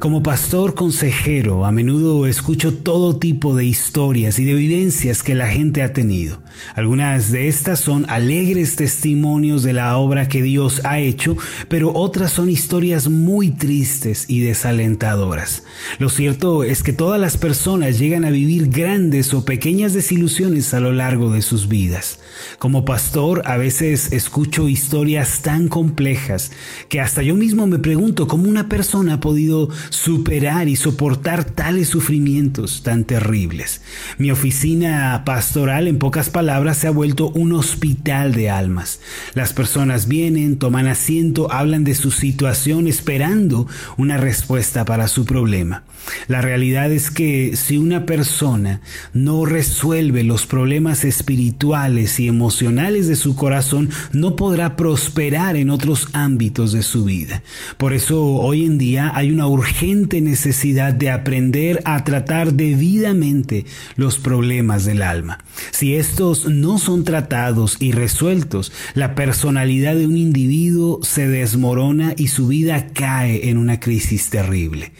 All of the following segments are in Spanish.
Como pastor consejero, a menudo escucho todo tipo de historias y de vivencias que la gente ha tenido. Algunas de estas son alegres testimonios de la obra que Dios ha hecho, pero otras son historias muy tristes y desalentadoras. Lo cierto es que todas las personas llegan a vivir grandes o pequeñas desilusiones a lo largo de sus vidas. Como pastor, a veces escucho historias tan complejas que hasta yo mismo me pregunto cómo una persona ha podido superar y soportar tales sufrimientos tan terribles. Mi oficina pastoral, en pocas palabras, se ha vuelto un hospital de almas. Las personas vienen, toman asiento, hablan de su situación esperando una respuesta para su problema. La realidad es que si una persona no resuelve los problemas espirituales y emocionales de su corazón, no podrá prosperar en otros ámbitos de su vida. Por eso hoy en día hay una urgente necesidad de aprender a tratar debidamente los problemas del alma. Si estos no son tratados y resueltos, la personalidad de un individuo se desmorona y su vida cae en una crisis terrible.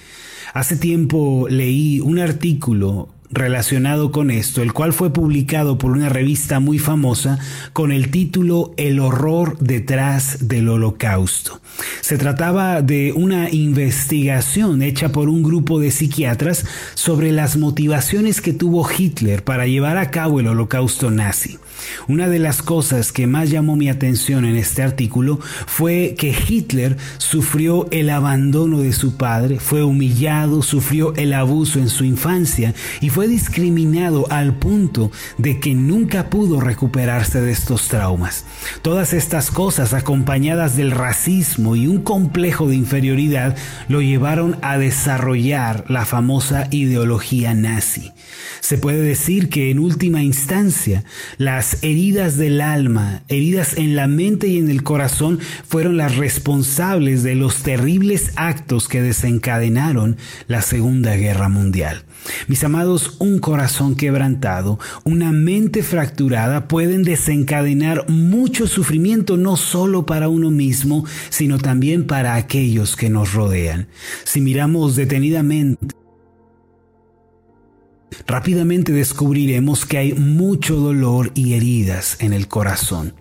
Hace tiempo leí un artículo relacionado con esto, el cual fue publicado por una revista muy famosa con el título El horror detrás del holocausto. Se trataba de una investigación hecha por un grupo de psiquiatras sobre las motivaciones que tuvo Hitler para llevar a cabo el holocausto nazi. Una de las cosas que más llamó mi atención en este artículo fue que Hitler sufrió el abandono de su padre, fue humillado, sufrió el abuso en su infancia y fue discriminado al punto de que nunca pudo recuperarse de estos traumas. Todas estas cosas acompañadas del racismo y un complejo de inferioridad lo llevaron a desarrollar la famosa ideología nazi. Se puede decir que en última instancia las heridas del alma, heridas en la mente y en el corazón, fueron las responsables de los terribles actos que desencadenaron la Segunda Guerra Mundial. Mis amados, un corazón quebrantado, una mente fracturada pueden desencadenar mucho sufrimiento no solo para uno mismo, sino también para aquellos que nos rodean. Si miramos detenidamente, rápidamente descubriremos que hay mucho dolor y heridas en el corazón.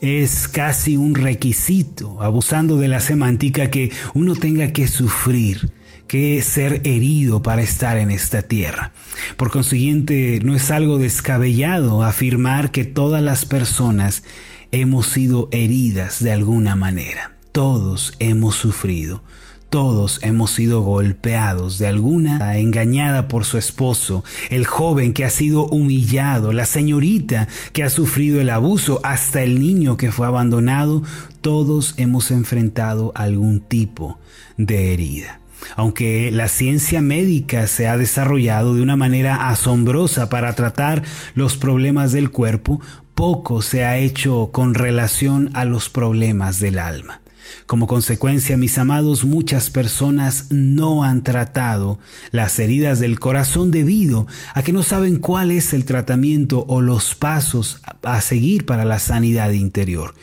Es casi un requisito, abusando de la semántica, que uno tenga que sufrir, que ser herido para estar en esta tierra. Por consiguiente, no es algo descabellado afirmar que todas las personas hemos sido heridas de alguna manera. Todos hemos sufrido. Todos hemos sido golpeados de alguna engañada por su esposo, el joven que ha sido humillado, la señorita que ha sufrido el abuso, hasta el niño que fue abandonado. Todos hemos enfrentado algún tipo de herida. Aunque la ciencia médica se ha desarrollado de una manera asombrosa para tratar los problemas del cuerpo, poco se ha hecho con relación a los problemas del alma. Como consecuencia, mis amados, muchas personas no han tratado las heridas del corazón debido a que no saben cuál es el tratamiento o los pasos a seguir para la sanidad interior.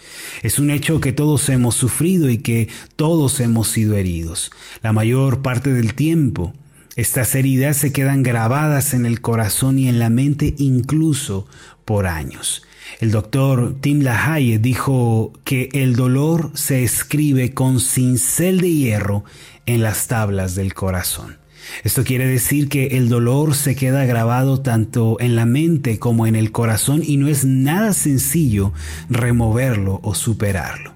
Es un hecho que todos hemos sufrido y que todos hemos sido heridos. La mayor parte del tiempo, estas heridas se quedan grabadas en el corazón y en la mente incluso por años. El doctor Tim LaHaye dijo que el dolor se escribe con cincel de hierro en las tablas del corazón. Esto quiere decir que el dolor se queda grabado tanto en la mente como en el corazón y no es nada sencillo removerlo o superarlo.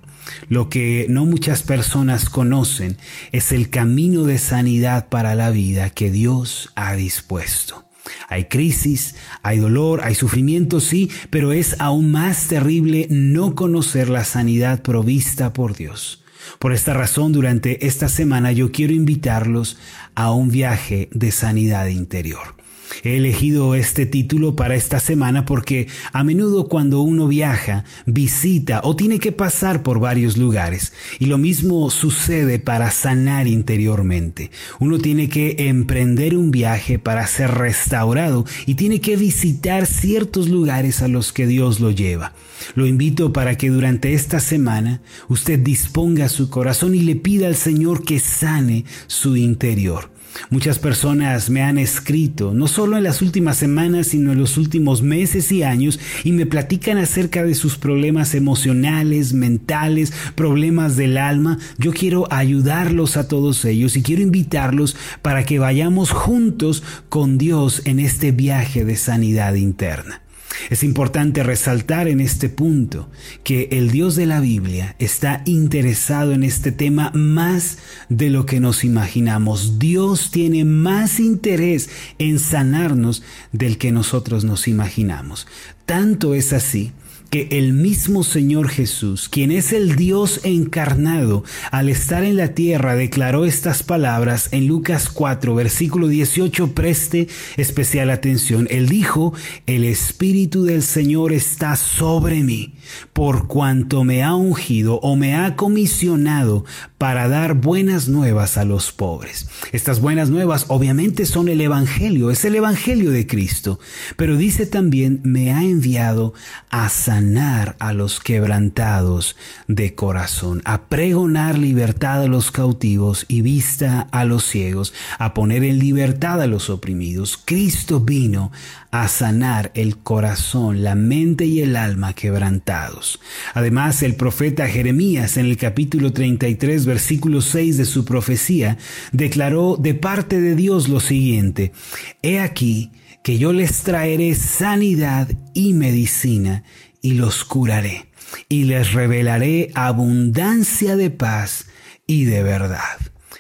Lo que no muchas personas conocen es el camino de sanidad para la vida que Dios ha dispuesto. Hay crisis, hay dolor, hay sufrimiento, sí, pero es aún más terrible no conocer la sanidad provista por Dios. Por esta razón, durante esta semana yo quiero invitarlos a un viaje de sanidad interior. He elegido este título para esta semana porque a menudo cuando uno viaja, visita o tiene que pasar por varios lugares, y lo mismo sucede para sanar interiormente. Uno tiene que emprender un viaje para ser restaurado y tiene que visitar ciertos lugares a los que Dios lo lleva. Lo invito para que durante esta semana usted disponga su corazón y le pida al Señor que sane su interior. Muchas personas me han escrito, no solo en las últimas semanas, sino en los últimos meses y años, y me platican acerca de sus problemas emocionales, mentales, problemas del alma. Yo quiero ayudarlos a todos ellos y quiero invitarlos para que vayamos juntos con Dios en este viaje de sanidad interna. Es importante resaltar en este punto que el Dios de la Biblia está interesado en este tema más de lo que nos imaginamos. Dios tiene más interés en sanarnos del que nosotros nos imaginamos. Tanto es así que el mismo Señor Jesús, quien es el Dios encarnado, al estar en la tierra declaró estas palabras en Lucas 4, versículo 18, preste especial atención. Él dijo, el Espíritu del Señor está sobre mí, por cuanto me ha ungido o me ha comisionado para dar buenas nuevas a los pobres. Estas buenas nuevas obviamente son el Evangelio, es el Evangelio de Cristo, pero dice también, me ha enviado a sanar a los quebrantados de corazón, a pregonar libertad a los cautivos y vista a los ciegos, a poner en libertad a los oprimidos. Cristo vino a sanar el corazón, la mente y el alma quebrantados. Además, el profeta Jeremías en el capítulo 33, versículo 6 de su profecía, declaró de parte de Dios lo siguiente, He aquí que yo les traeré sanidad y medicina y los curaré, y les revelaré abundancia de paz y de verdad.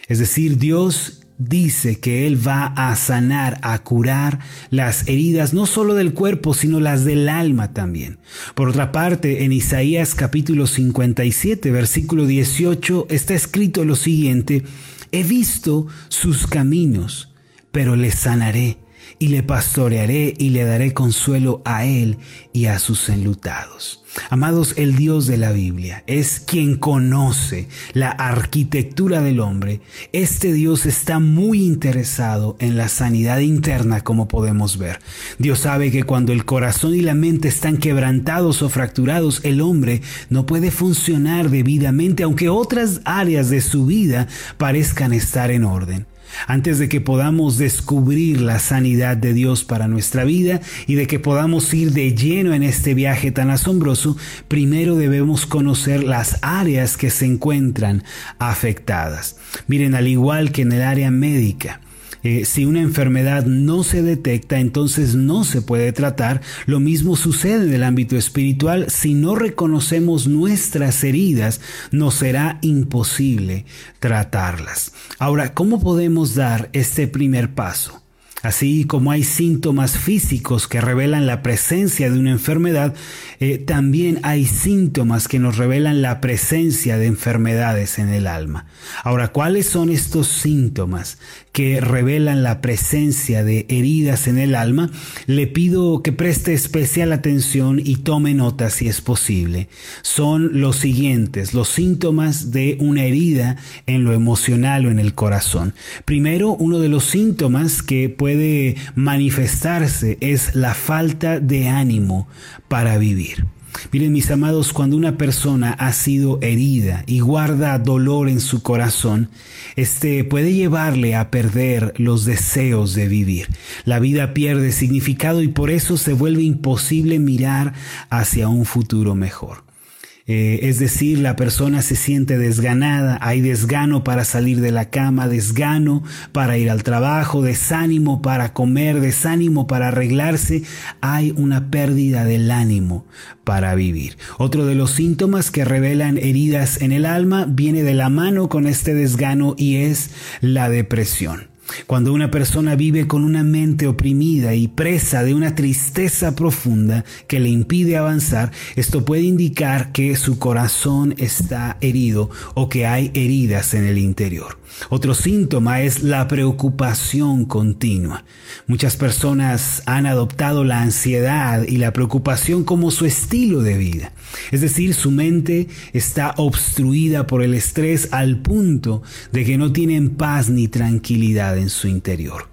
Es decir, Dios dice que Él va a sanar, a curar las heridas, no solo del cuerpo, sino las del alma también. Por otra parte, en Isaías capítulo 57, versículo 18, está escrito lo siguiente, he visto sus caminos, pero le sanaré y le pastorearé y le daré consuelo a él y a sus enlutados. Amados, el Dios de la Biblia es quien conoce la arquitectura del hombre. Este Dios está muy interesado en la sanidad interna, como podemos ver. Dios sabe que cuando el corazón y la mente están quebrantados o fracturados, el hombre no puede funcionar debidamente, aunque otras áreas de su vida parezcan estar en orden antes de que podamos descubrir la sanidad de Dios para nuestra vida y de que podamos ir de lleno en este viaje tan asombroso, primero debemos conocer las áreas que se encuentran afectadas. Miren, al igual que en el área médica, eh, si una enfermedad no se detecta, entonces no se puede tratar. Lo mismo sucede en el ámbito espiritual. Si no reconocemos nuestras heridas, nos será imposible tratarlas. Ahora, ¿cómo podemos dar este primer paso? Así como hay síntomas físicos que revelan la presencia de una enfermedad, eh, también hay síntomas que nos revelan la presencia de enfermedades en el alma. Ahora, ¿cuáles son estos síntomas que revelan la presencia de heridas en el alma? Le pido que preste especial atención y tome nota si es posible. Son los siguientes, los síntomas de una herida en lo emocional o en el corazón. Primero, uno de los síntomas que puede manifestarse es la falta de ánimo para vivir. Miren mis amados, cuando una persona ha sido herida y guarda dolor en su corazón, este puede llevarle a perder los deseos de vivir. La vida pierde significado y por eso se vuelve imposible mirar hacia un futuro mejor. Eh, es decir, la persona se siente desganada, hay desgano para salir de la cama, desgano para ir al trabajo, desánimo para comer, desánimo para arreglarse, hay una pérdida del ánimo para vivir. Otro de los síntomas que revelan heridas en el alma viene de la mano con este desgano y es la depresión. Cuando una persona vive con una mente oprimida y presa de una tristeza profunda que le impide avanzar, esto puede indicar que su corazón está herido o que hay heridas en el interior. Otro síntoma es la preocupación continua. Muchas personas han adoptado la ansiedad y la preocupación como su estilo de vida. Es decir, su mente está obstruida por el estrés al punto de que no tienen paz ni tranquilidad en su interior.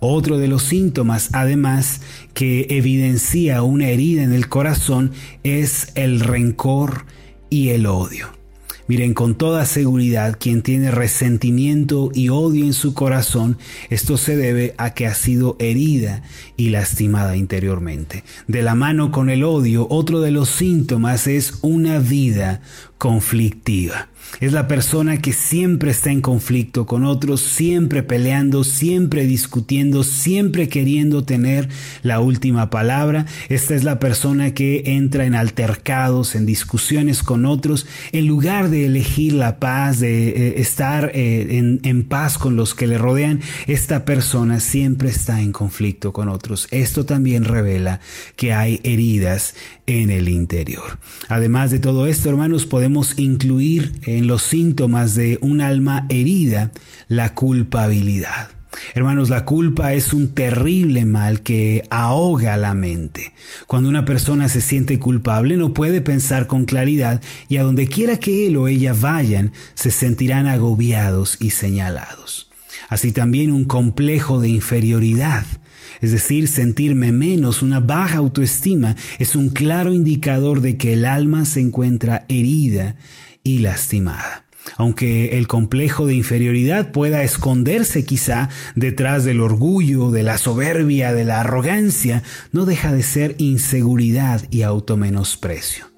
Otro de los síntomas, además, que evidencia una herida en el corazón es el rencor y el odio. Miren, con toda seguridad, quien tiene resentimiento y odio en su corazón, esto se debe a que ha sido herida y lastimada interiormente. De la mano con el odio, otro de los síntomas es una vida conflictiva. Es la persona que siempre está en conflicto con otros, siempre peleando, siempre discutiendo, siempre queriendo tener la última palabra. Esta es la persona que entra en altercados, en discusiones con otros, en lugar de elegir la paz, de eh, estar eh, en, en paz con los que le rodean. Esta persona siempre está en conflicto con otros. Esto también revela que hay heridas en el interior. Además de todo esto, hermanos, podemos incluir en los síntomas de un alma herida la culpabilidad. Hermanos, la culpa es un terrible mal que ahoga la mente. Cuando una persona se siente culpable no puede pensar con claridad y a donde quiera que él o ella vayan se sentirán agobiados y señalados. Así también un complejo de inferioridad es decir, sentirme menos, una baja autoestima, es un claro indicador de que el alma se encuentra herida y lastimada. Aunque el complejo de inferioridad pueda esconderse quizá detrás del orgullo, de la soberbia, de la arrogancia, no deja de ser inseguridad y automenosprecio.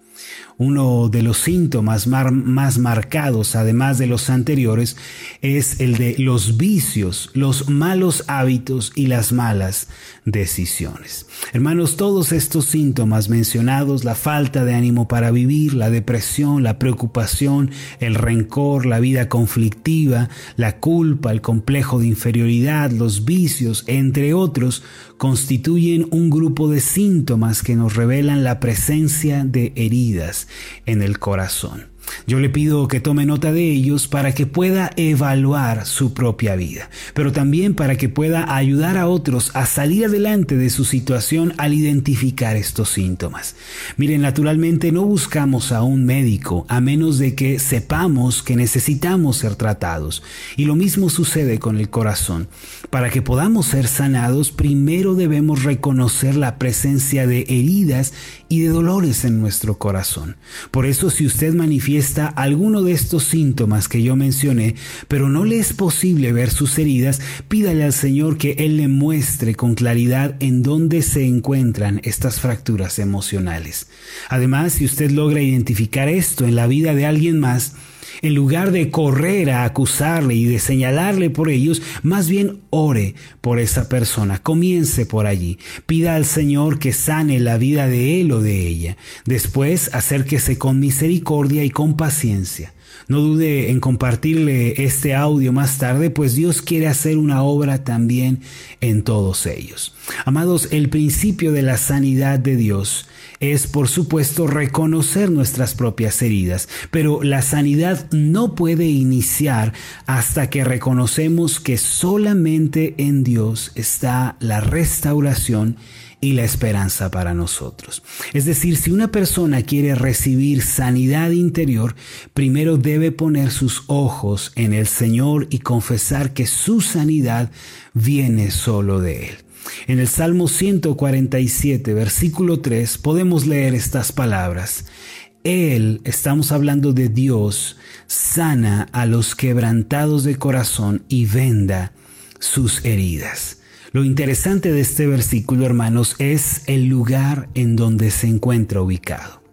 Uno de los síntomas más marcados, además de los anteriores, es el de los vicios, los malos hábitos y las malas decisiones. Hermanos, todos estos síntomas mencionados, la falta de ánimo para vivir, la depresión, la preocupación, el rencor, la vida conflictiva, la culpa, el complejo de inferioridad, los vicios, entre otros, constituyen un grupo de síntomas que nos revelan la presencia de heridas en el corazón. Yo le pido que tome nota de ellos para que pueda evaluar su propia vida, pero también para que pueda ayudar a otros a salir adelante de su situación al identificar estos síntomas. Miren, naturalmente no buscamos a un médico a menos de que sepamos que necesitamos ser tratados. Y lo mismo sucede con el corazón. Para que podamos ser sanados, primero debemos reconocer la presencia de heridas y de dolores en nuestro corazón. Por eso si usted manifiesta alguno de estos síntomas que yo mencioné, pero no le es posible ver sus heridas, pídale al Señor que Él le muestre con claridad en dónde se encuentran estas fracturas emocionales. Además, si usted logra identificar esto en la vida de alguien más, en lugar de correr a acusarle y de señalarle por ellos, más bien ore por esa persona, comience por allí, pida al Señor que sane la vida de él o de ella. Después acérquese con misericordia y con paciencia. No dude en compartirle este audio más tarde, pues Dios quiere hacer una obra también en todos ellos. Amados, el principio de la sanidad de Dios es, por supuesto, reconocer nuestras propias heridas, pero la sanidad no puede iniciar hasta que reconocemos que solamente en Dios está la restauración y la esperanza para nosotros. Es decir, si una persona quiere recibir sanidad interior, primero debe poner sus ojos en el Señor y confesar que su sanidad viene solo de Él. En el Salmo 147, versículo 3, podemos leer estas palabras. Él, estamos hablando de Dios, sana a los quebrantados de corazón y venda sus heridas. Lo interesante de este versículo, hermanos, es el lugar en donde se encuentra ubicado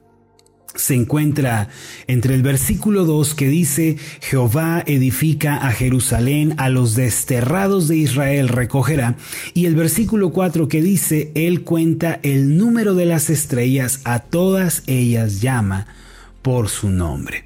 se encuentra entre el versículo 2 que dice, Jehová edifica a Jerusalén, a los desterrados de Israel recogerá, y el versículo 4 que dice, Él cuenta el número de las estrellas, a todas ellas llama por su nombre.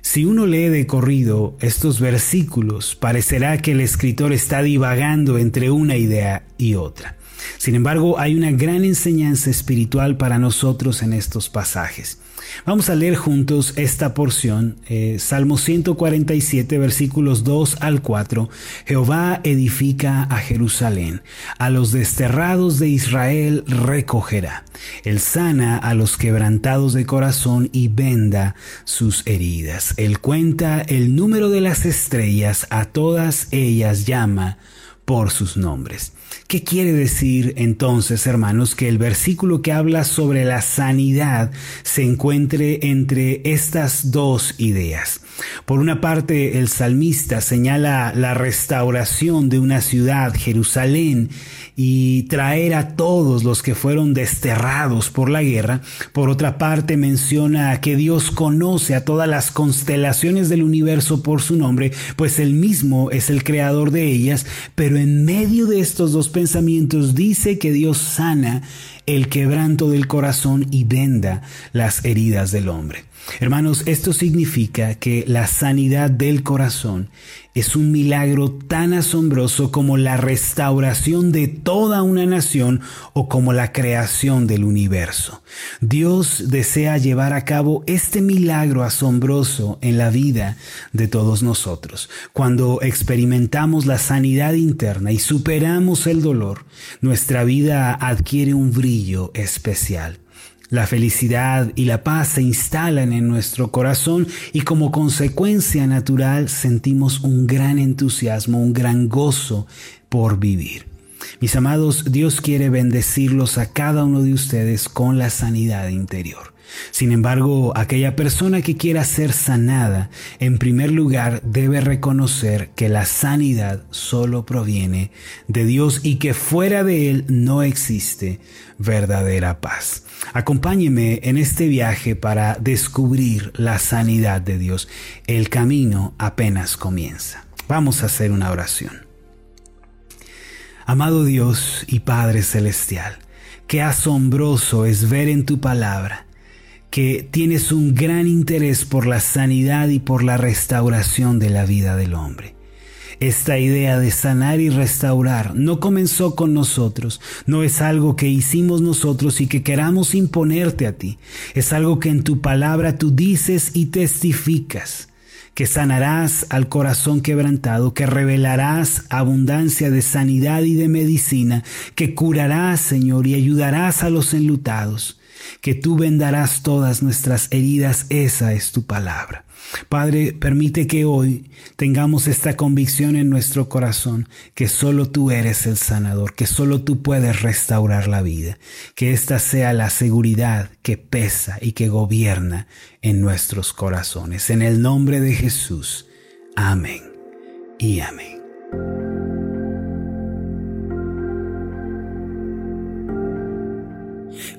Si uno lee de corrido estos versículos, parecerá que el escritor está divagando entre una idea y otra. Sin embargo, hay una gran enseñanza espiritual para nosotros en estos pasajes. Vamos a leer juntos esta porción, eh, Salmo 147, versículos 2 al 4. Jehová edifica a Jerusalén, a los desterrados de Israel recogerá. Él sana a los quebrantados de corazón y venda sus heridas. Él cuenta el número de las estrellas, a todas ellas llama por sus nombres. ¿Qué quiere decir entonces, hermanos, que el versículo que habla sobre la sanidad se encuentre entre estas dos ideas? Por una parte, el salmista señala la restauración de una ciudad, Jerusalén, y traer a todos los que fueron desterrados por la guerra. Por otra parte, menciona que Dios conoce a todas las constelaciones del universo por su nombre, pues él mismo es el creador de ellas, pero en medio de estos dos pensamientos dice que Dios sana el quebranto del corazón y venda las heridas del hombre. Hermanos, esto significa que la sanidad del corazón es un milagro tan asombroso como la restauración de toda una nación o como la creación del universo. Dios desea llevar a cabo este milagro asombroso en la vida de todos nosotros. Cuando experimentamos la sanidad interna y superamos el dolor, nuestra vida adquiere un especial. La felicidad y la paz se instalan en nuestro corazón y como consecuencia natural sentimos un gran entusiasmo, un gran gozo por vivir. Mis amados, Dios quiere bendecirlos a cada uno de ustedes con la sanidad interior. Sin embargo, aquella persona que quiera ser sanada, en primer lugar debe reconocer que la sanidad solo proviene de Dios y que fuera de Él no existe verdadera paz. Acompáñeme en este viaje para descubrir la sanidad de Dios. El camino apenas comienza. Vamos a hacer una oración. Amado Dios y Padre Celestial, qué asombroso es ver en tu palabra que tienes un gran interés por la sanidad y por la restauración de la vida del hombre. Esta idea de sanar y restaurar no comenzó con nosotros, no es algo que hicimos nosotros y que queramos imponerte a ti, es algo que en tu palabra tú dices y testificas que sanarás al corazón quebrantado, que revelarás abundancia de sanidad y de medicina, que curarás, Señor, y ayudarás a los enlutados, que tú vendarás todas nuestras heridas, esa es tu palabra. Padre, permite que hoy tengamos esta convicción en nuestro corazón, que solo tú eres el sanador, que solo tú puedes restaurar la vida, que esta sea la seguridad que pesa y que gobierna en nuestros corazones. En el nombre de Jesús. Amén y amén.